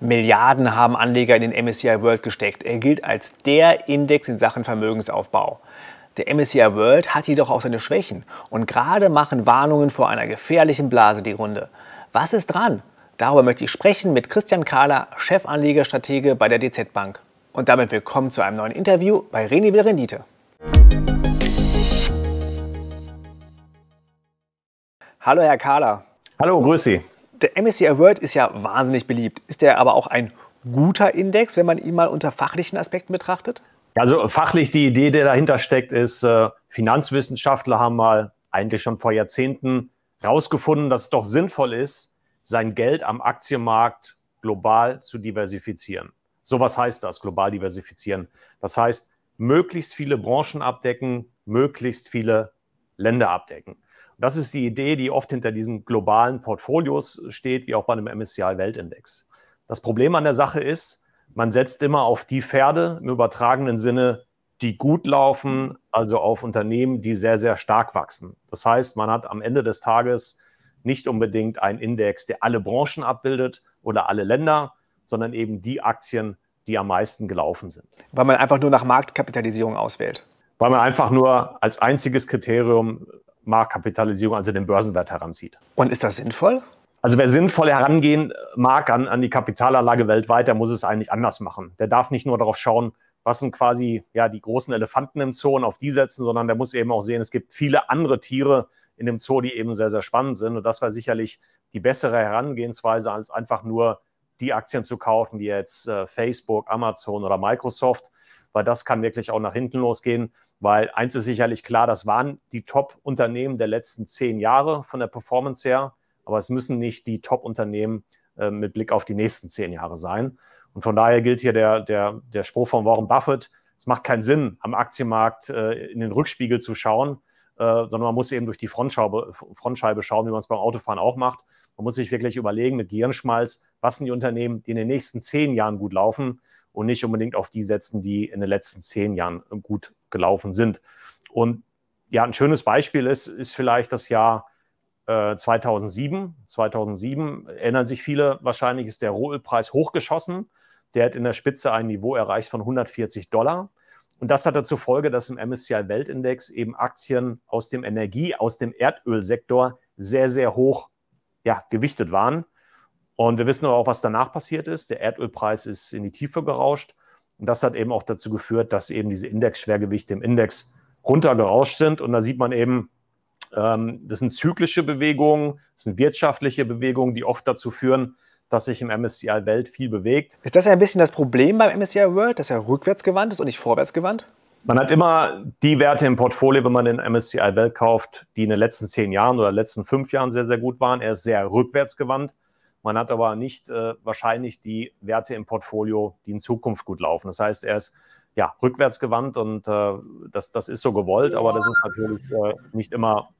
Milliarden haben Anleger in den MSCI World gesteckt. Er gilt als der Index in Sachen Vermögensaufbau. Der MSCI World hat jedoch auch seine Schwächen und gerade machen Warnungen vor einer gefährlichen Blase die Runde. Was ist dran? Darüber möchte ich sprechen mit Christian Kahler, Chefanlegerstratege bei der DZ Bank. Und damit willkommen zu einem neuen Interview bei Reni will Rendite. Hallo Herr Kahler. Hallo, grüß Sie. Der MSCI World ist ja wahnsinnig beliebt. Ist der aber auch ein guter Index, wenn man ihn mal unter fachlichen Aspekten betrachtet? Also fachlich die Idee, die dahinter steckt, ist, äh, Finanzwissenschaftler haben mal eigentlich schon vor Jahrzehnten herausgefunden, dass es doch sinnvoll ist, sein Geld am Aktienmarkt global zu diversifizieren. So was heißt das, global diversifizieren? Das heißt, möglichst viele Branchen abdecken, möglichst viele Länder abdecken. Das ist die Idee, die oft hinter diesen globalen Portfolios steht, wie auch bei einem MSCI Weltindex. Das Problem an der Sache ist, man setzt immer auf die Pferde im übertragenen Sinne, die gut laufen, also auf Unternehmen, die sehr, sehr stark wachsen. Das heißt, man hat am Ende des Tages nicht unbedingt einen Index, der alle Branchen abbildet oder alle Länder, sondern eben die Aktien, die am meisten gelaufen sind. Weil man einfach nur nach Marktkapitalisierung auswählt. Weil man einfach nur als einziges Kriterium Marktkapitalisierung, also den Börsenwert heranzieht. Und ist das sinnvoll? Also wer sinnvoll herangehen mag an, an die Kapitalanlage weltweit, der muss es eigentlich anders machen. Der darf nicht nur darauf schauen, was sind quasi ja, die großen Elefanten im Zoo und auf die setzen, sondern der muss eben auch sehen, es gibt viele andere Tiere in dem Zoo, die eben sehr, sehr spannend sind. Und das war sicherlich die bessere Herangehensweise, als einfach nur die Aktien zu kaufen, wie jetzt äh, Facebook, Amazon oder Microsoft, weil das kann wirklich auch nach hinten losgehen. Weil eins ist sicherlich klar, das waren die Top-Unternehmen der letzten zehn Jahre von der Performance her, aber es müssen nicht die Top-Unternehmen äh, mit Blick auf die nächsten zehn Jahre sein. Und von daher gilt hier der, der, der Spruch von Warren Buffett, es macht keinen Sinn, am Aktienmarkt äh, in den Rückspiegel zu schauen, äh, sondern man muss eben durch die Frontscheibe, Frontscheibe schauen, wie man es beim Autofahren auch macht. Man muss sich wirklich überlegen mit Gehirnschmalz, was sind die Unternehmen, die in den nächsten zehn Jahren gut laufen und nicht unbedingt auf die setzen, die in den letzten zehn Jahren gut gelaufen sind. Und ja, ein schönes Beispiel ist, ist vielleicht das Jahr äh, 2007. 2007 erinnern sich viele wahrscheinlich, ist der Rohölpreis hochgeschossen. Der hat in der Spitze ein Niveau erreicht von 140 Dollar. Und das hat zur Folge, dass im MSCI Weltindex eben Aktien aus dem Energie-, aus dem Erdölsektor sehr, sehr hoch ja, gewichtet waren. Und wir wissen aber auch, was danach passiert ist. Der Erdölpreis ist in die Tiefe gerauscht. Und das hat eben auch dazu geführt, dass eben diese Indexschwergewichte im Index runtergerauscht sind. Und da sieht man eben, ähm, das sind zyklische Bewegungen, das sind wirtschaftliche Bewegungen, die oft dazu führen, dass sich im MSCI Welt viel bewegt. Ist das ja ein bisschen das Problem beim MSCI World, dass er rückwärtsgewandt ist und nicht vorwärtsgewandt? Man hat immer die Werte im Portfolio, wenn man den MSCI Welt kauft, die in den letzten zehn Jahren oder letzten fünf Jahren sehr, sehr gut waren. Er ist sehr rückwärtsgewandt. Man hat aber nicht äh, wahrscheinlich die Werte im Portfolio, die in Zukunft gut laufen. Das heißt, er ist ja rückwärtsgewandt und äh, das, das ist so gewollt, aber das ist natürlich äh, nicht immer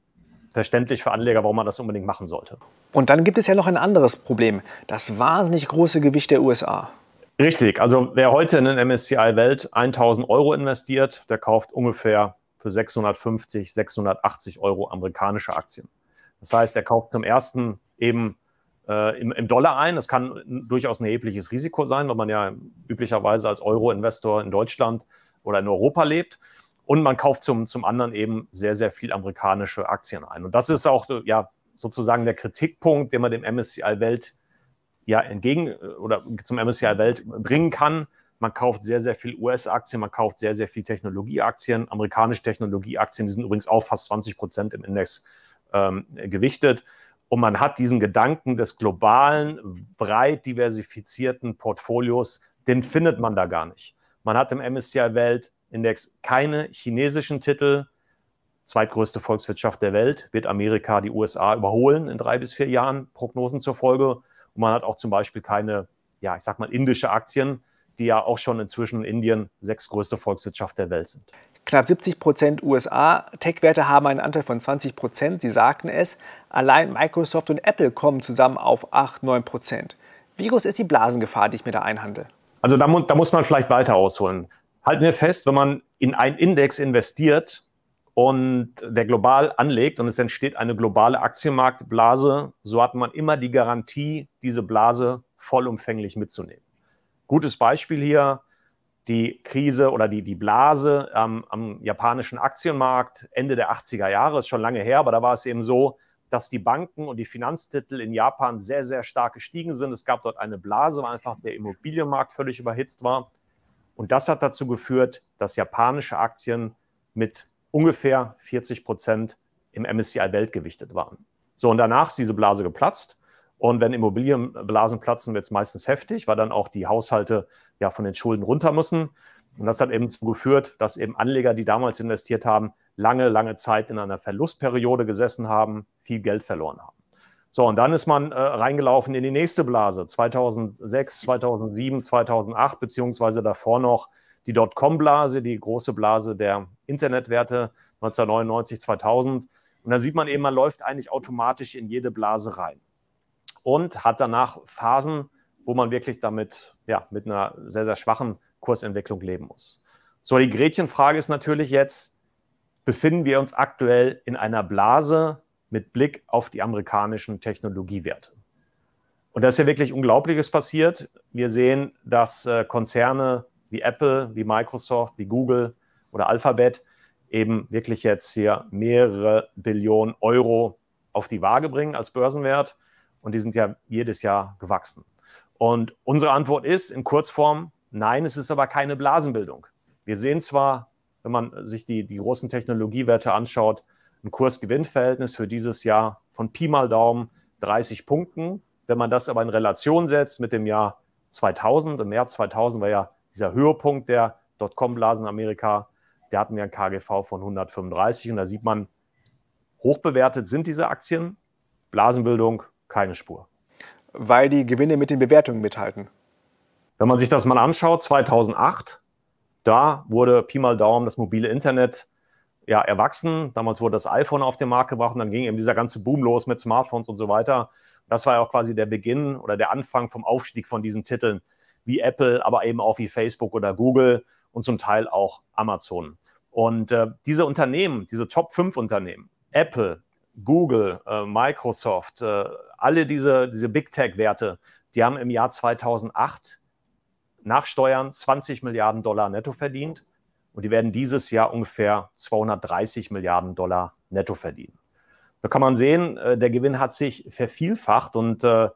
verständlich für Anleger, warum man das unbedingt machen sollte. Und dann gibt es ja noch ein anderes Problem, das wahnsinnig große Gewicht der USA. Richtig, also wer heute in den MSCI Welt 1000 Euro investiert, der kauft ungefähr für 650, 680 Euro amerikanische Aktien. Das heißt, er kauft zum ersten eben äh, im, im, Dollar ein. Das kann durchaus ein erhebliches Risiko sein, weil man ja üblicherweise als Euro-Investor in Deutschland oder in Europa lebt. Und man kauft zum, zum anderen eben sehr, sehr viel amerikanische Aktien ein. Und das ist auch ja, sozusagen der Kritikpunkt, den man dem MSCI Welt ja entgegen oder zum MSCI Welt bringen kann. Man kauft sehr, sehr viel US-Aktien, man kauft sehr, sehr viel Technologieaktien. Amerikanische Technologieaktien, die sind übrigens auch fast 20 Prozent im Index ähm, gewichtet. Und man hat diesen Gedanken des globalen, breit diversifizierten Portfolios, den findet man da gar nicht. Man hat im MSCI Weltindex keine chinesischen Titel. Zweitgrößte Volkswirtschaft der Welt wird Amerika die USA überholen in drei bis vier Jahren, Prognosen zur Folge. Und man hat auch zum Beispiel keine, ja, ich sag mal, indische Aktien, die ja auch schon inzwischen in Indien sechstgrößte Volkswirtschaft der Welt sind. Knapp 70 Prozent USA. Tech-Werte haben einen Anteil von 20 Prozent. Sie sagten es. Allein Microsoft und Apple kommen zusammen auf 8, 9 Prozent. Wie groß ist die Blasengefahr, die ich mir da einhandle? Also da, da muss man vielleicht weiter ausholen. Halten wir fest, wenn man in einen Index investiert und der global anlegt und es entsteht eine globale Aktienmarktblase, so hat man immer die Garantie, diese Blase vollumfänglich mitzunehmen. Gutes Beispiel hier, die Krise oder die, die Blase ähm, am japanischen Aktienmarkt Ende der 80er Jahre, ist schon lange her, aber da war es eben so, dass die Banken und die Finanztitel in Japan sehr, sehr stark gestiegen sind. Es gab dort eine Blase, weil einfach der Immobilienmarkt völlig überhitzt war. Und das hat dazu geführt, dass japanische Aktien mit ungefähr 40 Prozent im MSCI Welt gewichtet waren. So, und danach ist diese Blase geplatzt. Und wenn Immobilienblasen platzen, wird es meistens heftig, weil dann auch die Haushalte ja von den Schulden runter müssen. Und das hat eben dazu geführt, dass eben Anleger, die damals investiert haben, lange, lange Zeit in einer Verlustperiode gesessen haben, viel Geld verloren haben. So, und dann ist man äh, reingelaufen in die nächste Blase, 2006, 2007, 2008, beziehungsweise davor noch die Dotcom-Blase, die große Blase der Internetwerte 1999, 2000. Und da sieht man eben, man läuft eigentlich automatisch in jede Blase rein und hat danach Phasen, wo man wirklich damit, ja, mit einer sehr, sehr schwachen Kursentwicklung leben muss. So, die Gretchenfrage ist natürlich jetzt, befinden wir uns aktuell in einer Blase mit Blick auf die amerikanischen Technologiewerte? Und da ist ja wirklich Unglaubliches passiert. Wir sehen, dass äh, Konzerne wie Apple, wie Microsoft, wie Google oder Alphabet eben wirklich jetzt hier mehrere Billionen Euro auf die Waage bringen als Börsenwert. Und die sind ja jedes Jahr gewachsen. Und unsere Antwort ist in Kurzform, nein, es ist aber keine Blasenbildung. Wir sehen zwar, wenn man sich die, die großen Technologiewerte anschaut, ein Kurs-Gewinn-Verhältnis für dieses Jahr von Pi mal Daumen 30 Punkten. Wenn man das aber in Relation setzt mit dem Jahr 2000, im März 2000 war ja dieser Höhepunkt der Dotcom-Blasen Amerika, der hatten wir ein KGV von 135 und da sieht man, hochbewertet sind diese Aktien, Blasenbildung keine Spur. Weil die Gewinne mit den Bewertungen mithalten. Wenn man sich das mal anschaut, 2008, da wurde Pi mal Daumen das mobile Internet ja, erwachsen. Damals wurde das iPhone auf den Markt gebracht und dann ging eben dieser ganze Boom los mit Smartphones und so weiter. Das war ja auch quasi der Beginn oder der Anfang vom Aufstieg von diesen Titeln wie Apple, aber eben auch wie Facebook oder Google und zum Teil auch Amazon. Und äh, diese Unternehmen, diese Top 5 Unternehmen, Apple, Google, äh, Microsoft, äh, alle diese, diese Big Tech-Werte, die haben im Jahr 2008 nach Steuern 20 Milliarden Dollar netto verdient und die werden dieses Jahr ungefähr 230 Milliarden Dollar netto verdienen. Da kann man sehen, äh, der Gewinn hat sich vervielfacht und äh,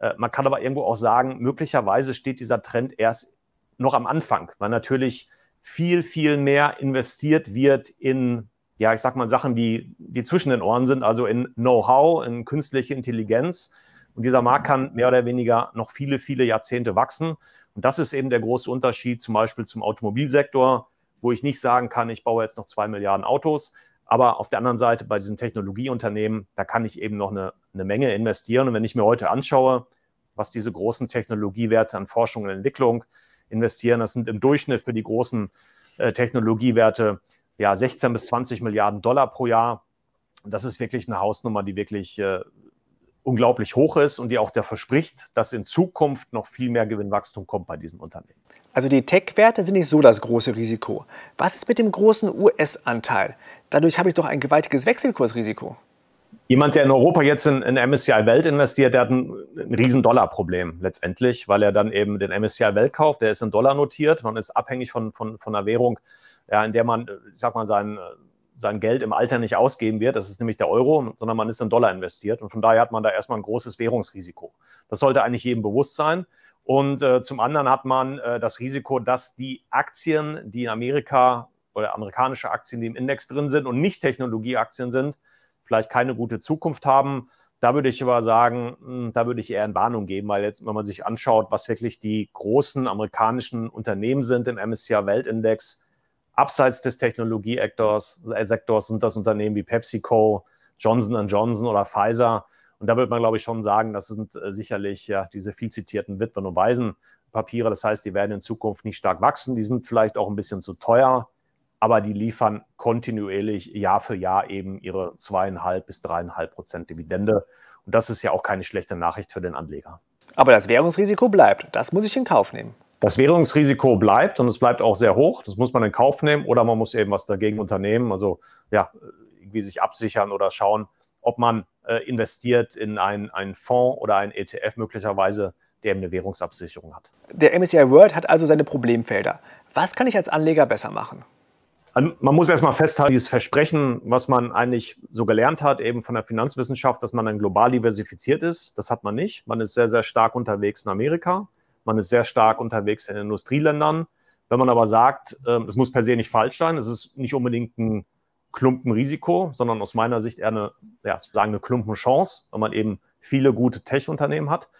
äh, man kann aber irgendwo auch sagen, möglicherweise steht dieser Trend erst noch am Anfang, weil natürlich viel, viel mehr investiert wird in, ja, ich sag mal, Sachen, die, die zwischen den Ohren sind, also in Know-how, in künstliche Intelligenz. Und dieser Markt kann mehr oder weniger noch viele, viele Jahrzehnte wachsen. Und das ist eben der große Unterschied zum Beispiel zum Automobilsektor, wo ich nicht sagen kann, ich baue jetzt noch zwei Milliarden Autos. Aber auf der anderen Seite bei diesen Technologieunternehmen, da kann ich eben noch eine, eine Menge investieren. Und wenn ich mir heute anschaue, was diese großen Technologiewerte an Forschung und Entwicklung investieren, das sind im Durchschnitt für die großen äh, Technologiewerte ja 16 bis 20 Milliarden Dollar pro Jahr. Das ist wirklich eine Hausnummer, die wirklich äh, unglaublich hoch ist und die auch der verspricht, dass in Zukunft noch viel mehr Gewinnwachstum kommt bei diesen Unternehmen. Also die Tech-Werte sind nicht so das große Risiko. Was ist mit dem großen US-Anteil? Dadurch habe ich doch ein gewaltiges Wechselkursrisiko. Jemand, der in Europa jetzt in, in MSCI Welt investiert, der hat ein, ein riesen Dollar-Problem letztendlich, weil er dann eben den MSCI Welt kauft, der ist in Dollar notiert, man ist abhängig von, von, von einer Währung, ja, in der man, ich sag mal, sein, sein Geld im Alter nicht ausgeben wird, das ist nämlich der Euro, sondern man ist in Dollar investiert und von daher hat man da erstmal ein großes Währungsrisiko. Das sollte eigentlich jedem bewusst sein. Und äh, zum anderen hat man äh, das Risiko, dass die Aktien, die in Amerika oder amerikanische Aktien, die im Index drin sind und nicht Technologieaktien sind, vielleicht keine gute Zukunft haben. Da würde ich aber sagen, hm, da würde ich eher in Warnung geben, weil jetzt, wenn man sich anschaut, was wirklich die großen amerikanischen Unternehmen sind im MSCI Weltindex, abseits des Technologiesektors äh, sind das Unternehmen wie PepsiCo, Johnson Johnson oder Pfizer. Und da würde man, glaube ich, schon sagen, das sind äh, sicherlich ja diese viel zitierten Witwen- und Waisenpapiere. Das heißt, die werden in Zukunft nicht stark wachsen. Die sind vielleicht auch ein bisschen zu teuer aber die liefern kontinuierlich Jahr für Jahr eben ihre zweieinhalb bis dreieinhalb Prozent Dividende. Und das ist ja auch keine schlechte Nachricht für den Anleger. Aber das Währungsrisiko bleibt. Das muss ich in Kauf nehmen. Das Währungsrisiko bleibt und es bleibt auch sehr hoch. Das muss man in Kauf nehmen oder man muss eben was dagegen unternehmen. Also ja, irgendwie sich absichern oder schauen, ob man äh, investiert in einen, einen Fonds oder einen ETF möglicherweise, der eben eine Währungsabsicherung hat. Der MSCI World hat also seine Problemfelder. Was kann ich als Anleger besser machen? Man muss erstmal festhalten, dieses Versprechen, was man eigentlich so gelernt hat, eben von der Finanzwissenschaft, dass man dann global diversifiziert ist, das hat man nicht. Man ist sehr, sehr stark unterwegs in Amerika. Man ist sehr stark unterwegs in Industrieländern. Wenn man aber sagt, ähm, es muss per se nicht falsch sein, es ist nicht unbedingt ein Klumpenrisiko, sondern aus meiner Sicht eher eine, ja, sozusagen eine Klumpenchance, weil man eben viele gute Tech-Unternehmen hat.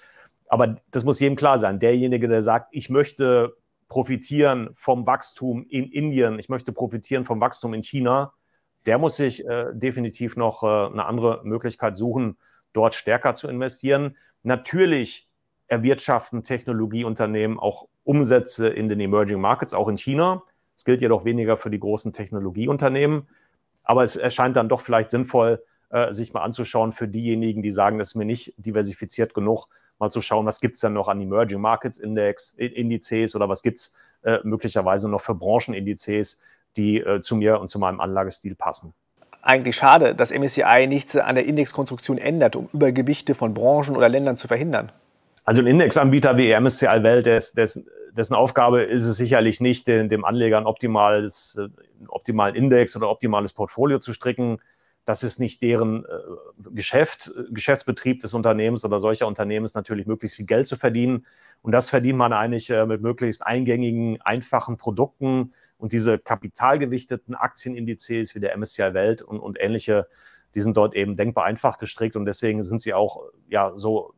Aber das muss jedem klar sein. Derjenige, der sagt, ich möchte profitieren vom Wachstum in Indien, ich möchte profitieren vom Wachstum in China, der muss sich äh, definitiv noch äh, eine andere Möglichkeit suchen, dort stärker zu investieren. Natürlich erwirtschaften Technologieunternehmen auch Umsätze in den Emerging Markets, auch in China. Das gilt jedoch weniger für die großen Technologieunternehmen. Aber es erscheint dann doch vielleicht sinnvoll, äh, sich mal anzuschauen für diejenigen, die sagen, das ist mir nicht diversifiziert genug, mal zu schauen, was gibt es denn noch an Emerging Markets Index, Indizes oder was gibt es äh, möglicherweise noch für Branchenindizes, die äh, zu mir und zu meinem Anlagestil passen eigentlich schade, dass MSCI nichts an der Indexkonstruktion ändert, um Übergewichte von Branchen oder Ländern zu verhindern. Also ein Indexanbieter wie MSCI Welt, dessen, Aufgabe ist es sicherlich nicht, den, dem Anleger ein optimales, einen äh, optimalen Index oder optimales Portfolio zu stricken. Das ist nicht deren äh, Geschäft, Geschäftsbetrieb des Unternehmens oder solcher Unternehmen ist natürlich möglichst viel Geld zu verdienen. Und das verdient man eigentlich äh, mit möglichst eingängigen, einfachen Produkten. Und diese kapitalgewichteten Aktienindizes wie der MSCI Welt und, und ähnliche, die sind dort eben denkbar einfach gestrickt und deswegen sind sie auch ja so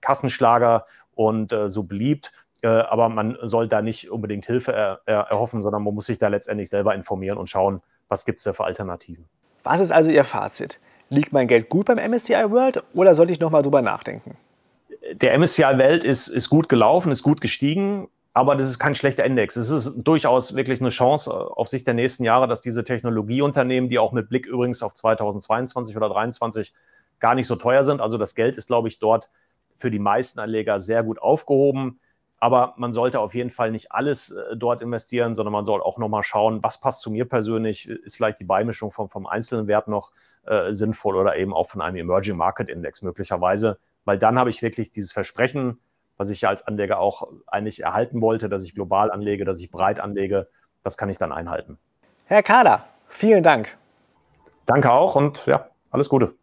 Kassenschlager und äh, so beliebt. Äh, aber man soll da nicht unbedingt Hilfe er, er, erhoffen, sondern man muss sich da letztendlich selber informieren und schauen, was gibt es da für Alternativen. Was ist also Ihr Fazit? Liegt mein Geld gut beim MSCI World oder sollte ich nochmal drüber nachdenken? Der MSCI Welt ist, ist gut gelaufen, ist gut gestiegen, aber das ist kein schlechter Index. Es ist durchaus wirklich eine Chance auf Sicht der nächsten Jahre, dass diese Technologieunternehmen, die auch mit Blick übrigens auf 2022 oder 2023 gar nicht so teuer sind, also das Geld ist, glaube ich, dort für die meisten Anleger sehr gut aufgehoben. Aber man sollte auf jeden Fall nicht alles äh, dort investieren, sondern man soll auch nochmal schauen, was passt zu mir persönlich. Ist vielleicht die Beimischung vom, vom einzelnen Wert noch äh, sinnvoll oder eben auch von einem Emerging Market Index möglicherweise. Weil dann habe ich wirklich dieses Versprechen, was ich ja als Anleger auch eigentlich erhalten wollte, dass ich global anlege, dass ich breit anlege. Das kann ich dann einhalten. Herr Kader, vielen Dank. Danke auch und ja, alles Gute.